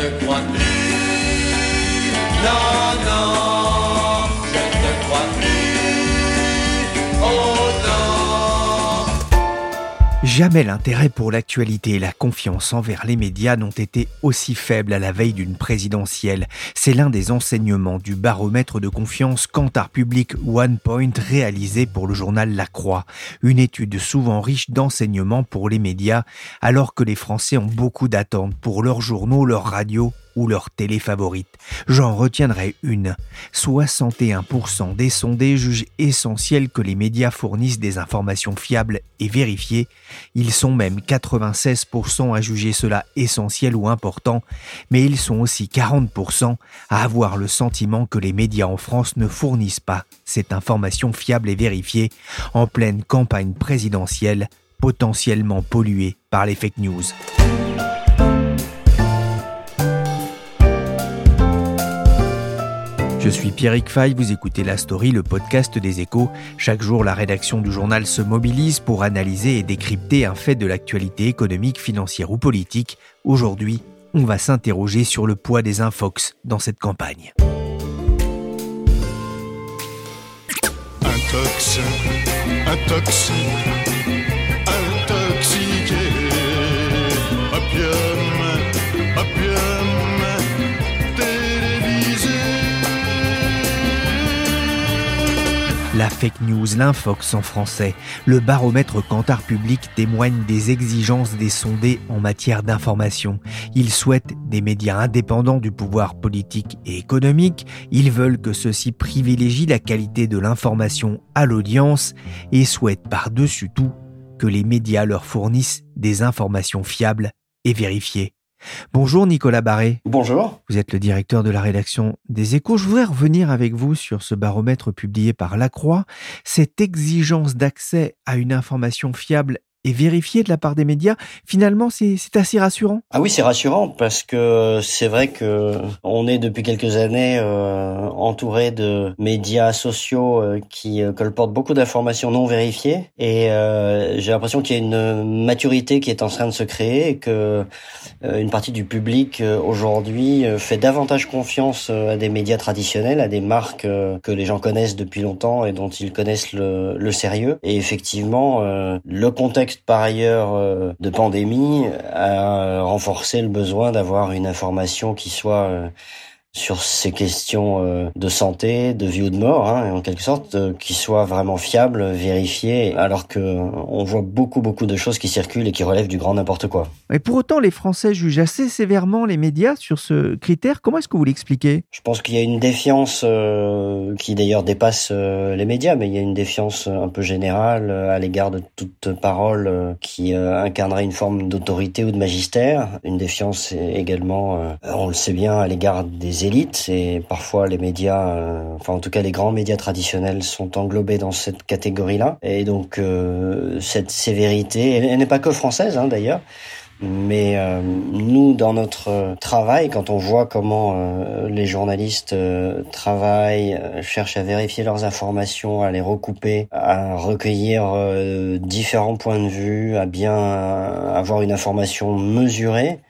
Je te Jamais l'intérêt pour l'actualité et la confiance envers les médias n'ont été aussi faibles à la veille d'une présidentielle. C'est l'un des enseignements du baromètre de confiance Kantar Public One Point réalisé pour le journal La Croix. Une étude souvent riche d'enseignements pour les médias, alors que les Français ont beaucoup d'attentes pour leurs journaux, leurs radios ou leur télé favorite. J'en retiendrai une. 61% des sondés jugent essentiel que les médias fournissent des informations fiables et vérifiées. Ils sont même 96% à juger cela essentiel ou important, mais ils sont aussi 40% à avoir le sentiment que les médias en France ne fournissent pas cette information fiable et vérifiée en pleine campagne présidentielle potentiellement polluée par les fake news. Je suis Pierrick Fay, vous écoutez La Story, le podcast des échos. Chaque jour, la rédaction du journal se mobilise pour analyser et décrypter un fait de l'actualité économique, financière ou politique. Aujourd'hui, on va s'interroger sur le poids des infox dans cette campagne. Intox, intox, intoxiqué. Opium, opium, La fake news, l'infox en français. Le baromètre Kantar Public témoigne des exigences des sondés en matière d'information. Ils souhaitent des médias indépendants du pouvoir politique et économique. Ils veulent que ceux-ci privilégient la qualité de l'information à l'audience et souhaitent par-dessus tout que les médias leur fournissent des informations fiables et vérifiées. Bonjour Nicolas Barré. Bonjour. Vous êtes le directeur de la rédaction des Échos. Je voudrais revenir avec vous sur ce baromètre publié par Lacroix. Cette exigence d'accès à une information fiable et vérifiée de la part des médias, finalement, c'est assez rassurant. Ah oui, c'est rassurant parce que c'est vrai que on est depuis quelques années euh, entouré de médias sociaux euh, qui euh, colportent beaucoup d'informations non vérifiées et euh, j'ai l'impression qu'il y a une maturité qui est en train de se créer et que euh, une partie du public aujourd'hui fait davantage confiance à des médias traditionnels, à des marques que les gens connaissent depuis longtemps et dont ils connaissent le, le sérieux. Et effectivement, le contexte par ailleurs euh, de pandémie a renforcé le besoin d'avoir une information qui soit euh, sur ces questions euh, de santé, de vie ou de mort, hein, en quelque sorte, euh, qui soit vraiment fiable, vérifiée, alors que euh, on voit beaucoup beaucoup de choses qui circulent et qui relèvent du grand n'importe quoi. Et pour autant, les Français jugent assez sévèrement les médias sur ce critère. Comment est-ce que vous l'expliquez? Je pense qu'il y a une défiance euh, qui d'ailleurs dépasse euh, les médias, mais il y a une défiance un peu générale à l'égard de toute parole euh, qui incarnerait une forme d'autorité ou de magistère. Une défiance également, on le sait bien, à l'égard des et parfois les médias, euh, enfin en tout cas les grands médias traditionnels sont englobés dans cette catégorie-là. Et donc euh, cette sévérité, elle, n'est pas que française hein, d'ailleurs. Mais euh, nous, dans notre euh, travail, quand on voit comment euh, les journalistes euh, travaillent, euh, cherchent à vérifier leurs informations, à les recouper, à recueillir différents points de vue, à bien avoir une information mesurée,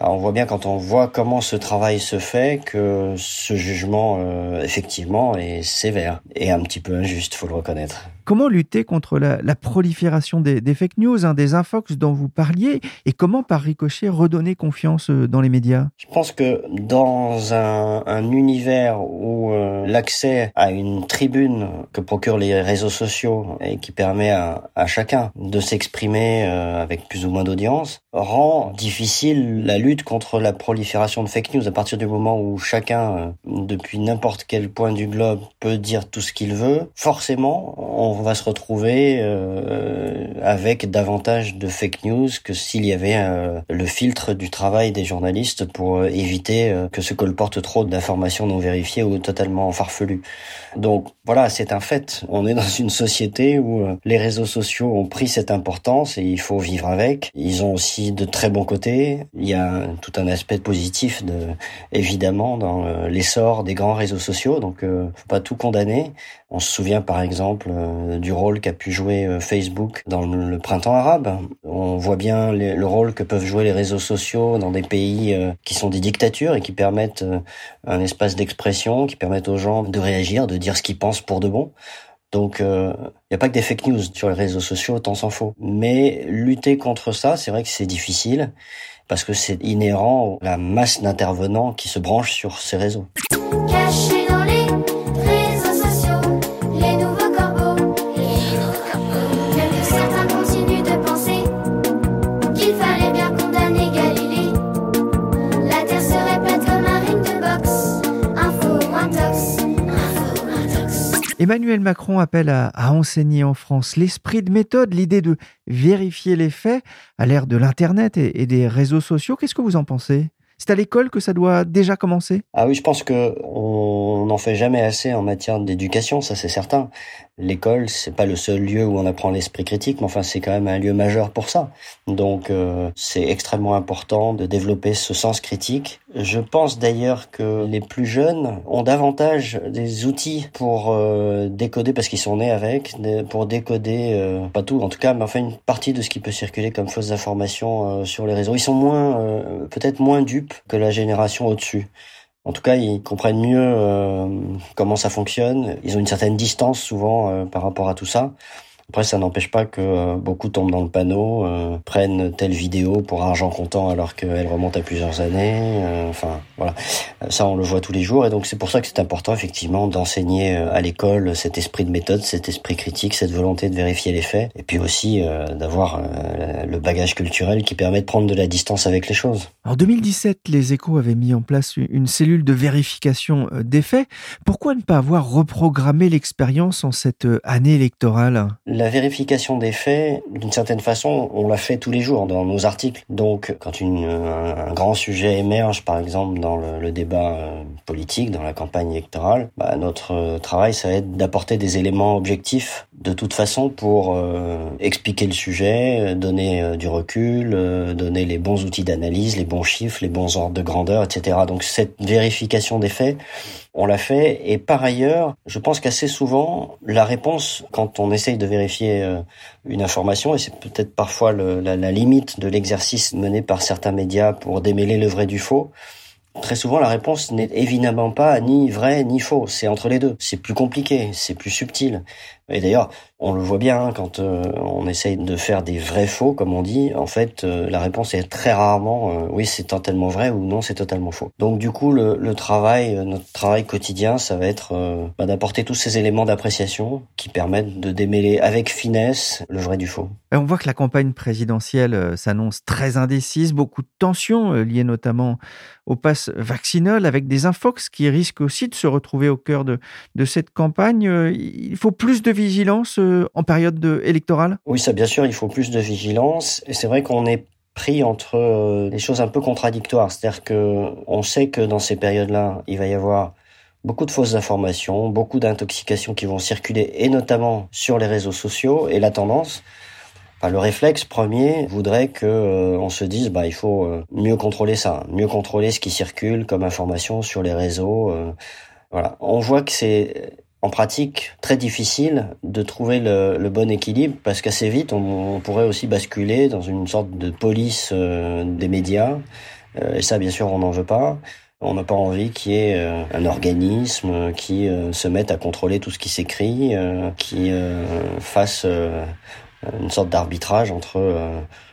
on voit bien quand on voit comment ce travail se fait que ce jugement, euh, effectivement, est sévère et un petit peu injuste, faut le reconnaître. Comment lutter contre la, prolifération des, fake news, hein, des infox dont vous parliez, et comment par ricochet redonner confiance euh, dans les médias? Je pense que dans un, un univers où euh, l'accès à une tribune que procurent les réseaux sociaux et qui permet à, chacun de s'exprimer euh, avec plus ou moins d'audience rend difficile la lutte contre la prolifération de fake news à partir du moment où chacun, depuis n'importe quel point du globe, peut dire tout ce qu'il veut. Forcément, on on va se retrouver euh, avec davantage de fake news que s'il y avait euh, le filtre du travail des journalistes pour euh, éviter euh, que se colporte trop d'informations non vérifiées ou totalement farfelues. Donc voilà, c'est un fait. On est dans une société où euh, les réseaux sociaux ont pris cette importance et il faut vivre avec. Ils ont aussi de très bons côtés. Il y a tout un aspect positif, de, évidemment, dans l'essor des grands réseaux sociaux. Donc, euh, faut pas tout condamner. On se souvient par exemple du rôle qu'a pu jouer euh, Facebook dans le, printemps arabe. On voit bien le rôle que peuvent jouer les réseaux sociaux dans des pays euh, qui sont des dictatures et qui permettent euh, un espace d'expression, qui permettent aux gens de réagir, de dire ce qu'ils pensent pour de bon. Donc, il n'y a pas que des fake news sur les réseaux sociaux, tant s'en faut. Mais lutter contre ça, c'est vrai que c'est difficile parce que c'est inhérent à la masse d'intervenants qui se branchent sur ces réseaux. Emmanuel Macron appelle à, enseigner en France l'esprit de méthode, l'idée de vérifier les faits à l'ère de l'Internet et, des réseaux sociaux. Qu'est-ce que vous en pensez? C'est à l'école que ça doit déjà commencer? Ah oui, je pense que on n'en fait jamais assez en matière d'éducation, ça c'est certain. L'école, c'est pas le seul lieu où on apprend l'esprit critique, mais enfin c'est quand même un lieu majeur pour ça. Donc euh, c'est extrêmement important de développer ce sens critique. Je pense d'ailleurs que les plus jeunes ont davantage des outils pour euh, décoder, parce qu'ils sont nés avec, pour décoder, euh, pas tout en tout cas, mais enfin une partie de ce qui peut circuler comme fausses informations euh, sur les réseaux. Ils sont moins, euh, peut-être moins dupes que la génération au-dessus. En tout cas, ils comprennent mieux euh, comment ça fonctionne. Ils ont une certaine distance souvent euh, par rapport à tout ça. Après, ça n'empêche pas que euh, beaucoup tombent dans le panneau, euh, prennent telle vidéo pour argent comptant alors qu'elle remonte à plusieurs années. euh, enfin, voilà. Ça, on le voit tous les jours. Et donc, c'est pour ça que c'est important, effectivement, d'enseigner à l'école cet esprit de méthode, cet esprit critique, cette volonté de vérifier les faits. Et puis aussi d'avoir le bagage culturel qui permet de prendre de la distance avec les choses. En 2017, les échos avaient mis en place une cellule de vérification des faits. Pourquoi ne pas avoir reprogrammé l'expérience en cette année électorale? La vérification des faits, d'une certaine façon, on l'a fait tous les jours dans nos articles. Donc, quand une, un, grand sujet émerge, par exemple, dans le, débat euh, politique, dans la campagne électorale, bah, notre euh, travail, ça va être d'apporter des éléments objectifs de toute façon pour euh, expliquer le sujet, euh, donner euh, du recul, euh, donner les bons outils d'analyse, les bons chiffres, les bons ordres de grandeur, etc. Donc, cette vérification des faits, on l'a fait. Et par ailleurs, je pense qu'assez souvent, la réponse, quand on essaye de vérifier euh, une information, et c'est peut-être parfois la, la limite de l'exercice mené par certains médias pour démêler le vrai du faux, Très souvent, la réponse n'est évidemment pas ni vrai ni faux. C'est entre les deux. C'est plus compliqué, c'est plus subtil. Et d'ailleurs, on le voit bien hein, quand euh, on essaye de faire des vrais faux, comme on dit. En fait, euh, la réponse est très rarement euh, oui, c'est totalement vrai ou non, c'est totalement faux. Donc du coup, le, travail, notre travail quotidien, ça va être bah, d'apporter tous ces éléments d'appréciation qui permettent de démêler avec finesse le vrai du faux. On voit que la campagne présidentielle s'annonce très indécise, beaucoup de tensions liées notamment au pass vaccinal avec des infox qui risquent aussi de se retrouver au cœur de, cette campagne. Il faut plus de vigilance euh, en période de- électorale? Oui, ça bien sûr, il faut plus de vigilance. Et c'est vrai qu'on est pris entre euh, des choses un peu contradictoires. C'est-à-dire que on sait que dans ces périodes-là, il va y avoir beaucoup de fausses informations, beaucoup d'intoxications qui vont circuler, et notamment sur les réseaux sociaux. Et la tendance, le réflexe premier voudrait que euh, on se dise, bah, il faut mieux contrôler ça, mieux contrôler ce qui circule comme information sur les réseaux. voilà, on voit que c'est en pratique très difficile de trouver le, le bon équilibre parce qu'assez vite on, on pourrait aussi basculer dans une sorte de police euh, des médias Euh, et ça bien sûr on n'en veut pas on n'a pas envie qu'il y ait euh, un organisme qui euh, se mette à contrôler tout ce qui s'écrit euh, qui fasse une sorte d'arbitrage entre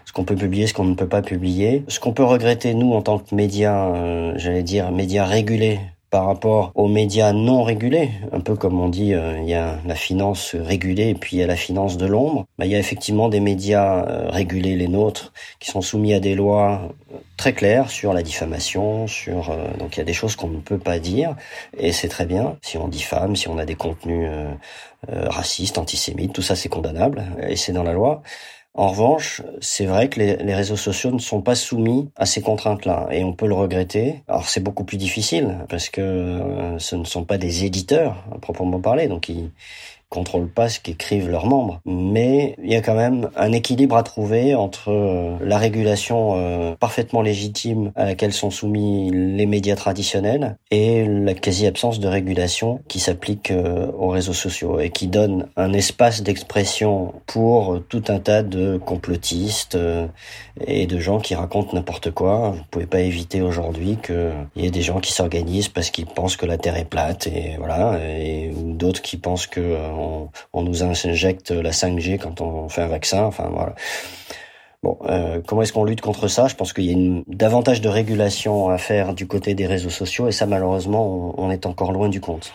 ce qu'on peut publier, ce qu'on ne peut pas publier. Ce qu'on peut regretter, nous, en tant que médias, j'allais dire, médias régulés par rapport aux médias non régulés, un peu comme on dit, euh, il y a la finance régulée et puis il y a la finance de l'ombre. Bah, il y a effectivement des médias euh, régulés, les nôtres, qui sont soumis à des lois très claires sur la diffamation, sur donc il y a des choses qu'on ne peut pas dire et c'est très bien. Si on diffame, si on a des contenus racistes, antisémites, tout ça c'est condamnable et c'est dans la loi. En revanche, c'est vrai que les, réseaux sociaux ne sont pas soumis à ces contraintes-là et on peut le regretter. Alors c'est beaucoup plus difficile parce que euh, ce ne sont pas des éditeurs à proprement parler, donc ils, contrôlent pas ce qu'écrivent leurs membres. Mais il y a quand même un équilibre à trouver entre euh, la régulation euh, parfaitement légitime à laquelle sont soumis les médias traditionnels et la quasi-absence de régulation qui s'applique euh, aux réseaux sociaux et qui donne un espace d'expression pour tout un tas de complotistes et de gens qui racontent n'importe quoi. Vous pouvez pas éviter aujourd'hui qu'il y ait des gens qui s'organisent parce qu'ils pensent que la Terre est plate et voilà, et d'autres qui pensent que on, nous injecte la 5G quand on fait un vaccin. Enfin voilà. Bon, euh, comment est-ce qu'on lutte contre ça? Je pense qu'il y a davantage de régulation à faire du côté des réseaux sociaux et ça malheureusement on est encore loin du compte.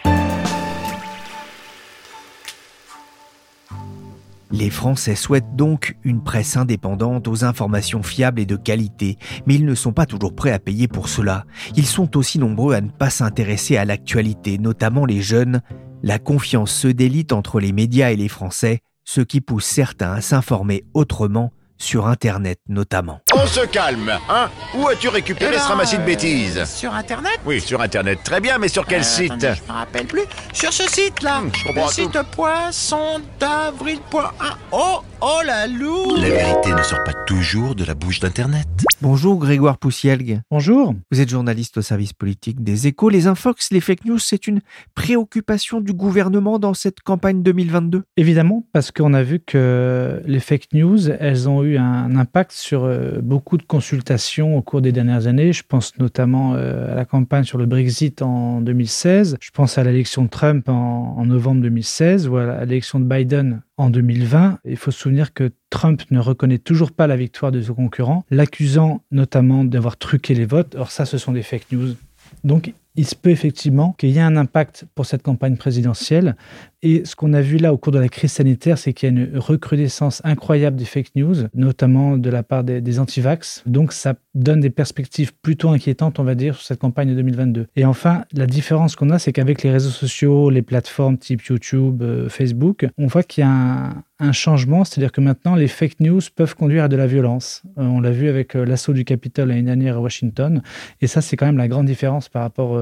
Les Français souhaitent donc une presse indépendante aux informations fiables et de qualité, mais ils ne sont pas toujours prêts à payer pour cela. Ils sont aussi nombreux à ne pas s'intéresser à l'actualité, notamment les jeunes, la confiance se délite entre les médias et les Français, ce qui pousse certains à s'informer autrement sur Internet notamment. On se calme, hein Où as-tu récupéré ce ramassis de bêtises Sur Internet Oui, sur Internet. Très bien, mais sur quel Euh, site attendez, Je me rappelle plus. Sur ce site-là. Hum, je comprends Le tout. site poisson d'avril.1. Oh, oh la loup La vérité ne sort pas toujours de la bouche d'Internet. Bonjour Grégoire Poussielgue. Bonjour. Vous êtes journaliste au service politique des échos. Les infox, les fake news, c'est une préoccupation du gouvernement dans cette campagne 2022 Évidemment, parce qu'on a vu que les fake news, elles ont eu un impact sur euh, beaucoup de consultations au cours des dernières années. Je pense notamment euh, à la campagne sur le Brexit en 2016. Je pense à l'élection de Trump en, en novembre 2016 ou à l'élection de Biden en 2020. Il faut se souvenir que Trump ne reconnaît toujours pas la victoire de son concurrent, l'accusant notamment d'avoir truqué les votes. Or ça, ce sont des fake news. Donc, il se peut effectivement qu'il y ait un impact pour cette campagne présidentielle. Et ce qu'on a vu là au cours de la crise sanitaire, c'est qu'il y a une recrudescence incroyable des fake news, notamment de la part des, des antivax. Donc ça donne des perspectives plutôt inquiétantes, on va dire, sur cette campagne de 2022. Et enfin, la différence qu'on a, c'est qu'avec les réseaux sociaux, les plateformes type YouTube, euh, Facebook, on voit qu'il y a un, changement, c'est-à-dire que maintenant, les fake news peuvent conduire à de la violence. Euh, on l'a vu avec euh, l'assaut du Capitole l'année dernière à Washington. Et ça, c'est quand même la grande différence par rapport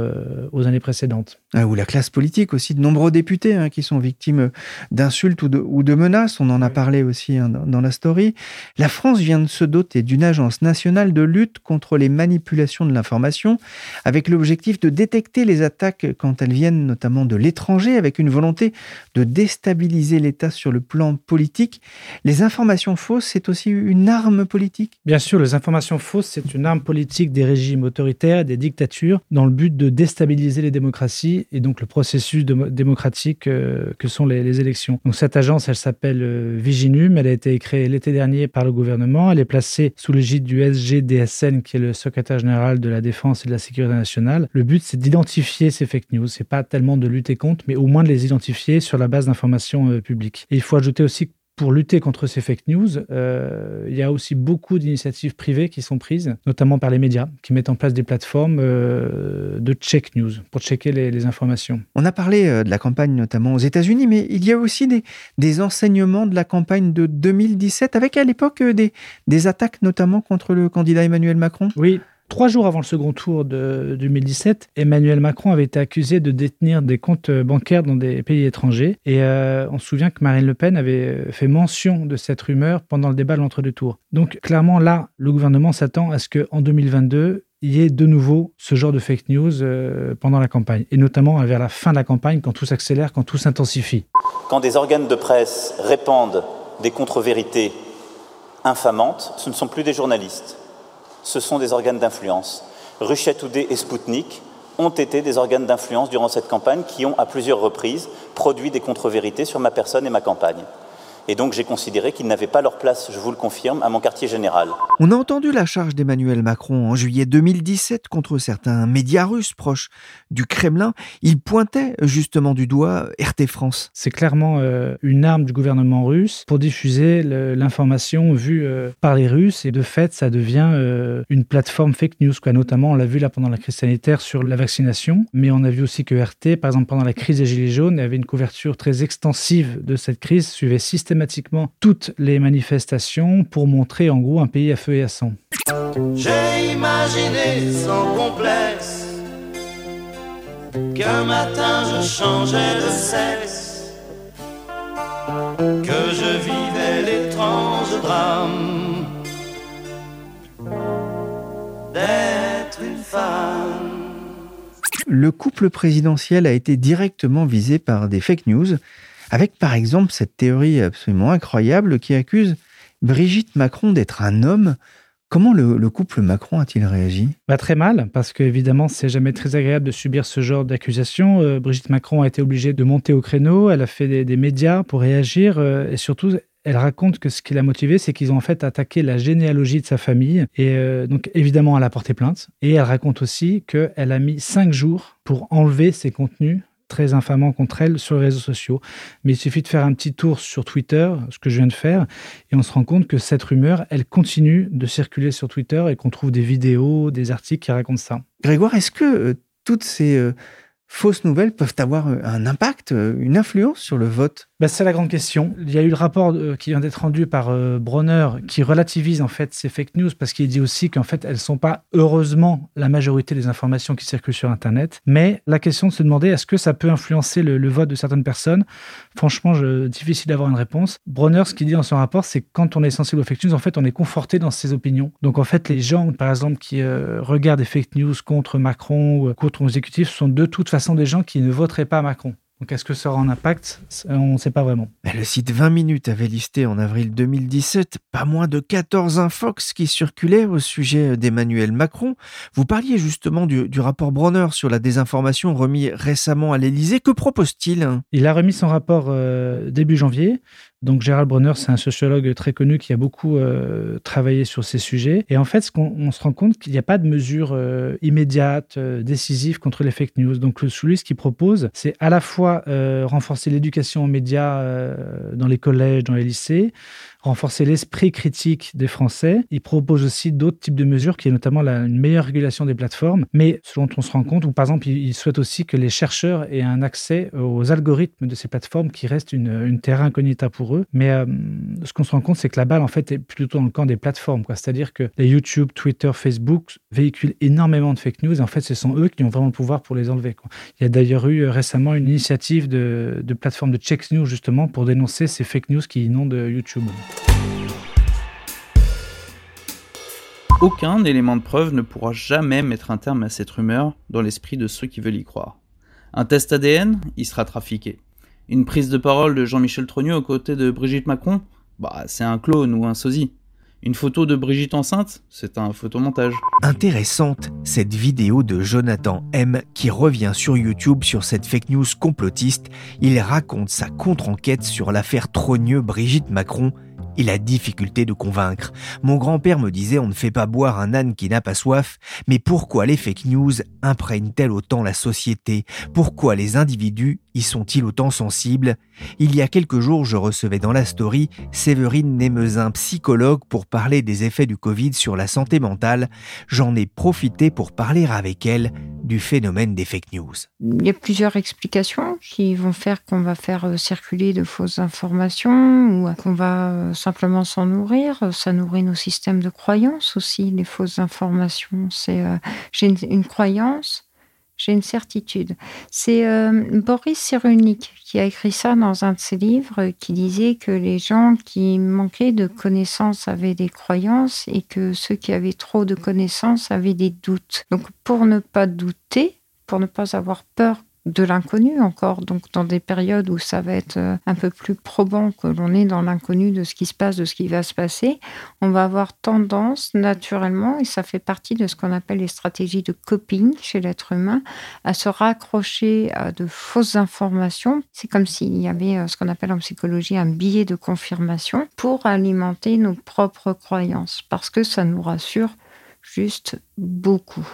aux années précédentes. Ah, Ou la classe politique aussi, de nombreux députés hein, qui sont victimes d'insultes ou de, ou de menaces. On en a parlé aussi hein, dans, dans la story. La France vient de se doter d'une agence nationale de lutte contre les manipulations de l'information, avec l'objectif de détecter les attaques quand elles viennent notamment de l'étranger, avec une volonté de déstabiliser l'État sur le plan politique. Les informations fausses, c'est aussi une arme politique? Bien sûr, les informations fausses, c'est une arme politique des régimes autoritaires, des dictatures, dans le but de déstabiliser les démocraties et donc le processus démocratique euh, que sont les, les élections. Donc cette agence, elle s'appelle euh, Viginum, elle a été créée l'été dernier par le gouvernement, elle est placée sous l'égide du SGDSN, qui est le secrétaire général de la Défense et de la Sécurité nationale. Le but, c'est d'identifier ces fake news. C'est pas tellement de lutter contre, mais au moins de les identifier sur la base d'informations euh, publiques. Et il faut ajouter aussi que pour lutter contre ces fake news, euh, il y a aussi beaucoup d'initiatives privées qui sont prises, notamment par les médias, qui mettent en place des plateformes euh, de check news pour checker les, les informations. On a parlé euh, de la campagne notamment aux États-Unis, mais il y a aussi des, des enseignements de la campagne de 2017, avec à l'époque des, des attaques notamment contre le candidat Emmanuel Macron. Oui. Trois jours avant le second tour de 2017, Emmanuel Macron avait été accusé de détenir des comptes bancaires dans des pays étrangers. Et euh, on se souvient que Marine Le Pen avait fait mention de cette rumeur pendant le débat de l'entre-deux tours. Donc clairement, là, le gouvernement s'attend à ce qu'en 2022, il y ait de nouveau ce genre de fake news euh, pendant la campagne. Et notamment vers la fin de la campagne, quand tout s'accélère, quand tout s'intensifie. Quand des organes de presse répandent des contre-vérités infamantes, ce ne sont plus des journalistes, ce sont des organes d'influence. Ruchet Today et Spoutnik ont été des organes d'influence durant cette campagne qui ont, à plusieurs reprises, produit des contre-vérités sur ma personne et ma campagne. Et donc j'ai considéré qu'ils n'avaient pas leur place, je vous le confirme, à mon quartier général. On a entendu la charge d'Emmanuel Macron en juillet 2017 contre certains médias russes proches du Kremlin. Il pointait justement du doigt RT France. C'est clairement euh, une arme du gouvernement russe pour diffuser l'information vue euh, par les Russes et de fait ça devient euh, une plateforme fake news. Quoi. Notamment on l'a vu là pendant la crise sanitaire sur la vaccination, mais on a vu aussi que RT, par exemple pendant la crise des Gilets jaunes, avait une couverture très extensive de cette crise, suivait systématiquement toutes les manifestations pour montrer en gros un pays à feu et à sang. J'ai imaginé sans complexe qu'un matin je changeais de sexe, que je vivais l'étrange drame d'être une femme. Le couple présidentiel a été directement visé par des fake news, avec par exemple cette théorie absolument incroyable qui accuse Brigitte Macron d'être un homme. Comment le, le couple Macron a-t-il réagi? Bah, très mal, parce qu'évidemment, c'est jamais très agréable de subir ce genre d'accusation. Euh, Brigitte Macron a été obligée de monter au créneau, elle a fait des, des médias pour réagir, euh, et surtout, elle raconte que ce qui l'a motivée, c'est qu'ils ont en fait attaqué la généalogie de sa famille. Et euh, donc, évidemment, elle a porté plainte. Et elle raconte aussi qu'elle a mis cinq jours pour enlever ses contenus très infamants contre elle sur les réseaux sociaux. Mais il suffit de faire un petit tour sur Twitter, ce que je viens de faire, et on se rend compte que cette rumeur, elle continue de circuler sur Twitter et qu'on trouve des vidéos, des articles qui racontent ça. Grégoire, est-ce que euh, toutes ces euh, fausses nouvelles peuvent avoir euh, un impact, euh, une influence sur le vote Bah, c'est la grande question. Il y a eu le rapport euh, qui vient d'être rendu par Bronner qui relativise en fait ces fake news parce qu'il dit aussi qu'en fait elles sont pas heureusement la majorité des informations qui circulent sur Internet. Mais la question de se demander est-ce que ça peut influencer le, vote de certaines personnes? Franchement, je, difficile d'avoir une réponse. Bronner, ce qu'il dit dans son rapport, c'est que quand on est sensible aux fake news, en fait, on est conforté dans ses opinions. Donc en fait, les gens, par exemple, qui regardent des fake news contre Macron ou contre l'exécutif sont de toute façon des gens qui ne voteraient pas Macron. Donc est-ce que ça aura un impact? On ne sait pas vraiment. Le site 20 minutes avait listé en avril 2017 pas moins de 14 infox qui circulaient au sujet d'Emmanuel Macron. Vous parliez justement du, du rapport Bronner sur la désinformation remis récemment à l'Élysée. Que propose-t-il? Il a remis son rapport euh, début janvier. Donc Gérald Bronner, c'est un sociologue très connu qui a beaucoup euh, travaillé sur ces sujets. Et en fait, ce on se rend compte qu'il n'y a pas de mesures euh, immédiates, euh, décisives contre les fake news. Donc lui, ce qu'il propose, c'est à la fois euh, renforcer l'éducation aux médias dans les collèges, dans les lycées, renforcer l'esprit critique des Français. Il propose aussi d'autres types de mesures, qui est notamment une meilleure régulation des plateformes, mais ce dont on se rend compte, ou par exemple, il, il souhaite aussi que les chercheurs aient un accès aux algorithmes de ces plateformes qui restent une, une terra incognita pour eux. Mais euh, ce qu'on se rend compte, c'est que la balle, en fait, est plutôt dans le camp des plateformes. C'est-à-dire que les YouTube, Twitter, Facebook véhiculent énormément de fake news, et en fait, ce sont eux qui ont vraiment le pouvoir pour les enlever. Il y a d'ailleurs eu euh, récemment une initiative de, de plateforme de Check News, justement, pour dénoncer ces fake news qui inondent euh, YouTube. Aucun élément de preuve ne pourra jamais mettre un terme à cette rumeur dans l'esprit de ceux qui veulent y croire. Un test ADN, il sera trafiqué. Une prise de parole de Jean-Michel Trogneux aux côtés de Brigitte Macron, bah c'est un clone ou un sosie. Une photo de Brigitte enceinte, c'est un photomontage. Intéressante, cette vidéo de Jonathan M qui revient sur YouTube sur cette fake news complotiste. Il raconte sa contre-enquête sur l'affaire Trogneux-Brigitte Macron et la difficulté de convaincre. Mon grand-père me disait on ne fait pas boire un âne qui n'a pas soif, mais pourquoi les fake news imprègnent-elles autant la société? Pourquoi les individus sont-ils autant sensibles? Il y a quelques jours, je recevais dans la story Séverine Némezin, psychologue, pour parler des effets du Covid sur la santé mentale. J'en ai profité pour parler avec elle du phénomène des fake news. Il y a plusieurs explications qui vont faire qu'on va faire euh, circuler de fausses informations ou qu'on va euh, simplement s'en nourrir. Ça nourrit nos systèmes de croyances aussi, les fausses informations. C'est euh, j'ai une croyance, j'ai une certitude. C'est euh, Boris Cyrulnik qui a écrit ça dans un de ses livres, euh, qui disait que les gens qui manquaient de connaissances avaient des croyances et que ceux qui avaient trop de connaissances avaient des doutes. Donc pour ne pas douter, pour ne pas avoir peur de l'inconnu encore. Donc, dans des périodes où ça va être euh, un peu plus probant que l'on est dans l'inconnu de ce qui se passe, de ce qui va se passer, on va avoir tendance naturellement, et ça fait partie de ce qu'on appelle les stratégies de coping chez l'être humain, à se raccrocher à de fausses informations. C'est comme s'il y avait euh, ce qu'on appelle en psychologie un billet de confirmation pour alimenter nos propres croyances, parce que ça nous rassure juste beaucoup.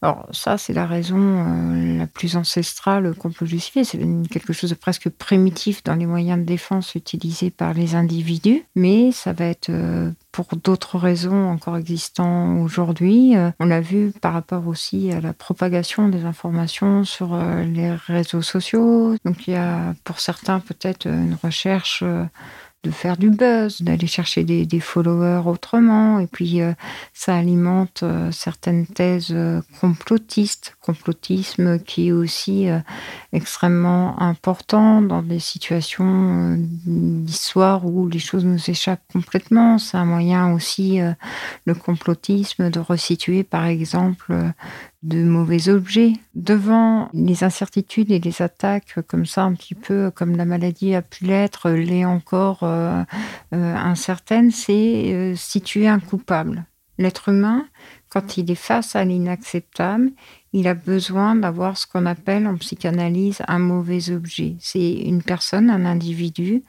Alors ça, c'est la raison euh, la plus ancestrale qu'on peut justifier. C'est quelque chose de presque primitif dans les moyens de défense utilisés par les individus, mais ça va être euh, pour d'autres raisons encore existantes aujourd'hui. Euh, on l'a vu par rapport aussi à la propagation des informations sur les réseaux sociaux. Donc il y a pour certains peut-être une recherche de faire du buzz, d'aller chercher des, followers autrement. Et puis, euh, ça alimente euh, certaines thèses euh, complotistes, complotisme qui est aussi extrêmement important dans des situations d'histoire où les choses nous échappent complètement. C'est un moyen aussi, le complotisme, de resituer, par exemple, de mauvais objets. Devant les incertitudes et les attaques comme ça, un petit peu comme la maladie a pu l'être, l'est encore euh, euh, incertaine, c'est euh, situer un coupable. L'être humain, quand il est face à l'inacceptable, il a besoin d'avoir ce qu'on appelle en psychanalyse un mauvais objet. C'est une personne, un individu,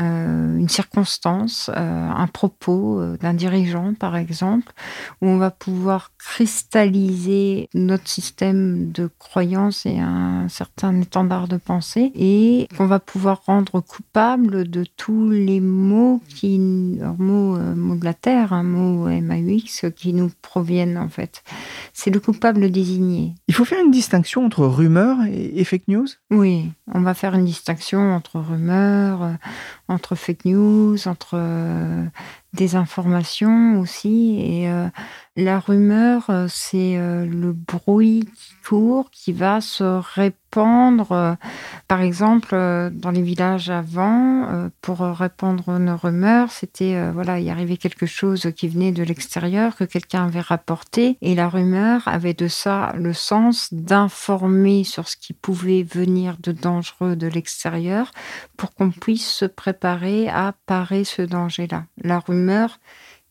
euh, une circonstance, euh, un propos euh, d'un dirigeant, par exemple, où on va pouvoir cristalliser notre système de croyances et un certain étendard de pensée, et qu'on va pouvoir rendre coupable de tous les mots qui, mots, mots de la terre, un mot MAUX, qui nous proviennent en fait. C'est le coupable désigné. Il faut faire une distinction entre rumeur et fake news? Oui, on va faire une distinction entre rumeur entre fake news, entre euh, des informations aussi. Et euh, la rumeur, euh, c'est le bruit qui court, qui va se répandre. Par exemple, dans les villages avant, pour répandre une rumeur, c'était, voilà, il arrivait quelque chose qui venait de l'extérieur, que quelqu'un avait rapporté. Et la rumeur avait de ça le sens d'informer sur ce qui pouvait venir de dangereux de l'extérieur pour qu'on puisse se préparer à parer ce danger-là. La rumeur meurt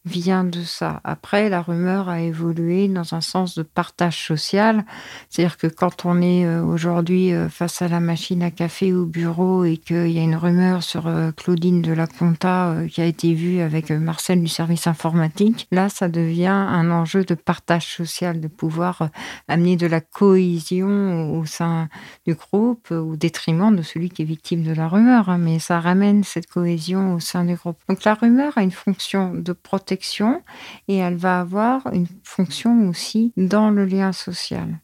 vient de ça. Après, la rumeur a évolué dans un sens de partage social. C'est-à-dire que quand on est euh, aujourd'hui euh, face à la machine à café au bureau et qu'il y a une rumeur sur euh, Claudine de la Conta qui a été vue avec Marcel du service informatique, là, ça devient un enjeu de partage social, de pouvoir amener de la cohésion au sein du groupe au détriment de celui qui est victime de la rumeur. Hein. Mais ça ramène cette cohésion au sein du groupe. Donc la rumeur a une fonction de protection et elle va avoir une fonction aussi dans le lien social.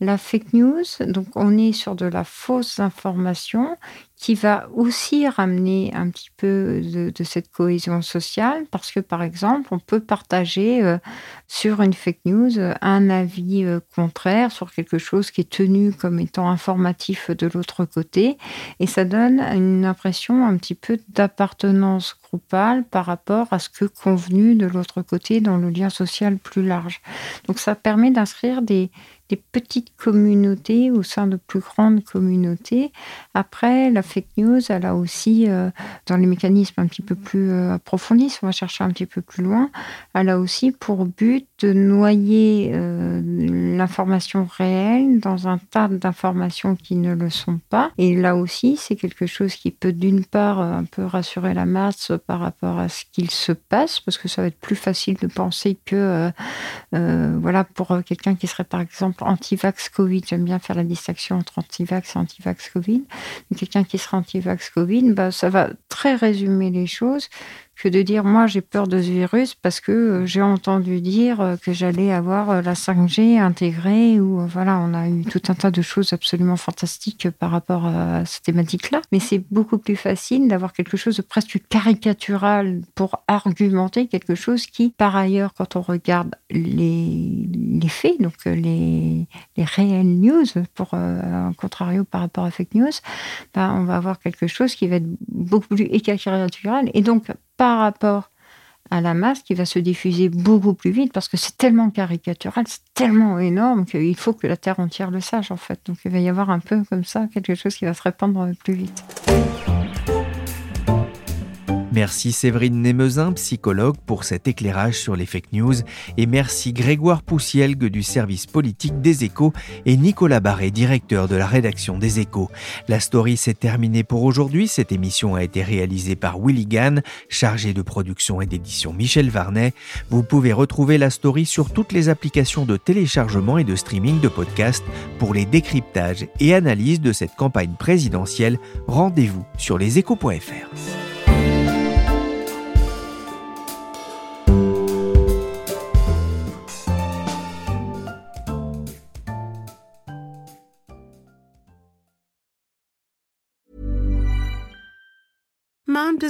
La fake news, donc on est sur de la fausse information qui va aussi ramener un petit peu de, cette cohésion sociale parce que par exemple on peut partager euh, sur une fake news un avis euh, contraire sur quelque chose qui est tenu comme étant informatif de l'autre côté et ça donne une impression un petit peu d'appartenance groupale par rapport à ce que convenu de l'autre côté dans le lien social plus large. Donc ça permet d'inscrire des des petites communautés au sein de plus grandes communautés. Après, la fake news, elle a aussi, euh, dans les mécanismes un petit peu plus euh, approfondis, si on va chercher un petit peu plus loin, elle a aussi pour but de noyer euh, l'information réelle dans un tas d'informations qui ne le sont pas. Et là aussi, c'est quelque chose qui peut d'une part un peu rassurer la masse par rapport à ce qu'il se passe, parce que ça va être plus facile de penser que, voilà, pour quelqu'un qui serait par exemple anti-vax Covid, j'aime bien faire la distinction entre anti-vax et anti-vax Covid. Quelqu'un qui anti-vax Covid, bah, ça va très résumer les choses que de dire moi j'ai peur de ce virus parce que euh, j'ai entendu dire euh, que j'allais avoir euh, la 5G intégrée ou voilà on a eu tout un tas de choses absolument fantastiques par rapport à cette thématique-là. Mais c'est beaucoup plus facile d'avoir quelque chose de presque caricatural pour argumenter quelque chose qui par ailleurs quand on regarde les, faits donc les, les réelles news pour un contrario par rapport à fake news ben, on va avoir quelque chose qui va être beaucoup plus caricatural. Et donc par rapport à la masse qui va se diffuser beaucoup plus vite parce que c'est tellement caricatural, c'est tellement énorme qu'il faut que la Terre entière le sache en fait. Donc il va y avoir un peu comme ça quelque chose qui va se répandre plus vite. Merci Séverine Némezin, psychologue, pour cet éclairage sur les fake news. Et merci Grégoire Poussielgue du service politique des échos et Nicolas Barré, directeur de la rédaction des échos. La story s'est terminée pour aujourd'hui. Cette émission a été réalisée par Willy Gann, chargé de production et d'édition Michel Varnet. Vous pouvez retrouver la story sur toutes les applications de téléchargement et de streaming de podcasts pour les décryptages et analyses de cette campagne présidentielle. Rendez-vous sur leséchos.fr.